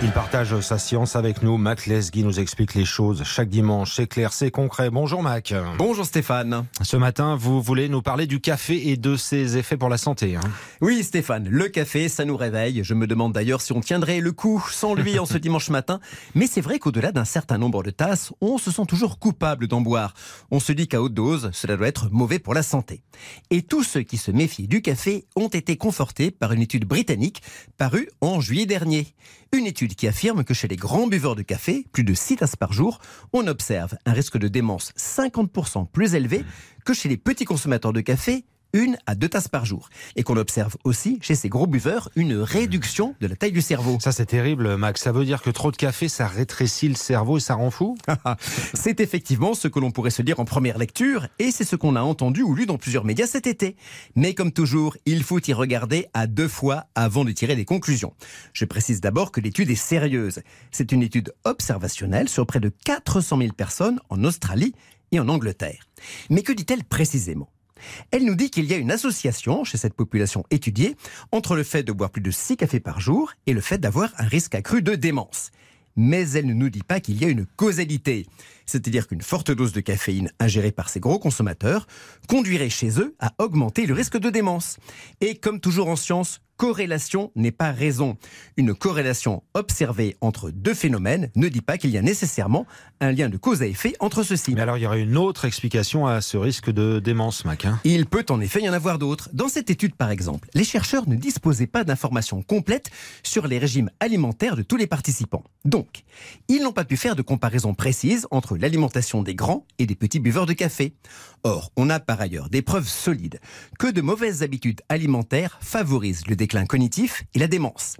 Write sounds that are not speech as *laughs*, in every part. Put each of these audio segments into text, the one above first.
Il partage sa science avec nous. Mac Lesguy nous explique les choses chaque dimanche. C'est clair, c'est concret. Bonjour Mac. Bonjour Stéphane. Ce matin, vous voulez nous parler du café et de ses effets pour la santé. hein. Oui Stéphane, le café, ça nous réveille. Je me demande d'ailleurs si on tiendrait le coup sans lui en ce *laughs* dimanche matin. Mais c'est vrai qu'au-delà d'un certain nombre de tasses, on se sent toujours coupable d'en boire. On se dit qu'à haute dose, cela doit être mauvais pour la santé. Et tous ceux qui se méfient du café ont été confortés par une étude britannique parue en juillet dernier. Une étude qui affirme que chez les grands buveurs de café, plus de 6 tasses par jour, on observe un risque de démence 50% plus élevé que chez les petits consommateurs de café, une à deux tasses par jour. Et qu'on observe aussi chez ces gros buveurs une réduction de la taille du cerveau. Ça, c'est terrible, Mac. Ça veut dire que trop de café, ça rétrécit le cerveau et ça rend fou *laughs* C'est effectivement ce que l'on pourrait se dire en première lecture, et c'est ce qu'on a entendu ou lu dans plusieurs médias cet été. Mais comme toujours, il faut y regarder à deux fois avant de tirer des conclusions. Je précise d'abord que l'étude est sérieuse. C'est une étude observationnelle sur près de 400 000 personnes en Australie et en Angleterre. Mais que dit-elle précisément? Elle nous dit qu'il y a une association chez cette population étudiée entre le fait de boire plus de 6 cafés par jour et le fait d'avoir un risque accru de démence. Mais elle ne nous dit pas qu'il y a une causalité. C'est-à-dire qu'une forte dose de caféine ingérée par ces gros consommateurs conduirait chez eux à augmenter le risque de démence. Et comme toujours en science, corrélation n'est pas raison. Une corrélation observée entre deux phénomènes ne dit pas qu'il y a nécessairement un lien de cause à effet entre ceux-ci. Mais alors, il y aurait une autre explication à ce risque de démence, Mac. hein? Il peut en effet y en avoir d'autres. Dans cette étude, par exemple, les chercheurs ne disposaient pas d'informations complètes sur les régimes alimentaires de tous les participants. Donc, ils n'ont pas pu faire de comparaison précise entre l'alimentation des grands et des petits buveurs de café. Or, on a par ailleurs des preuves solides que de mauvaises habitudes alimentaires favorisent le déclin cognitif et la démence.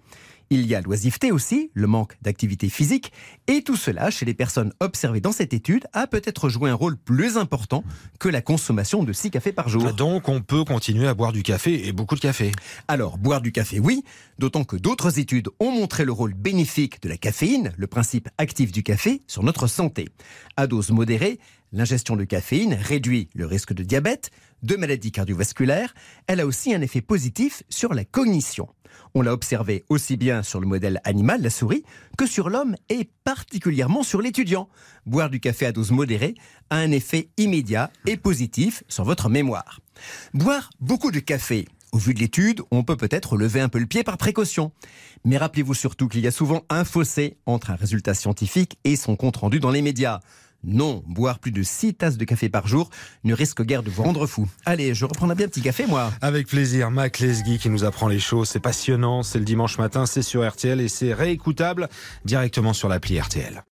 Il y a l'oisiveté aussi, le manque d'activité physique, et tout cela, chez les personnes observées dans cette étude, a peut-être joué un rôle plus important que la consommation de 6 cafés par jour. Donc, on peut continuer à boire du café et beaucoup de café. Alors, boire du café, oui, d'autant que d'autres études ont montré le rôle bénéfique de la caféine, le principe actif du café, sur notre santé. À dose modérée, l'ingestion de caféine réduit le risque de diabète, de maladies cardiovasculaires. Elle a aussi un effet positif sur la cognition. On l'a observé aussi bien sur le modèle animal, la souris, que sur l'homme et particulièrement sur l'étudiant. Boire du café à dose modérée a un effet immédiat et positif sur votre mémoire. Boire beaucoup de café au vu de l'étude, on peut peut-être lever un peu le pied par précaution. Mais rappelez-vous surtout qu'il y a souvent un fossé entre un résultat scientifique et son compte-rendu dans les médias. Non, boire plus de 6 tasses de café par jour ne risque guère de vous rendre fou. Allez, je reprendrai bien petit café, moi. Avec plaisir, Mac Lesguy qui nous apprend les choses. C'est passionnant, c'est le dimanche matin, c'est sur RTL et c'est réécoutable directement sur l'appli RTL.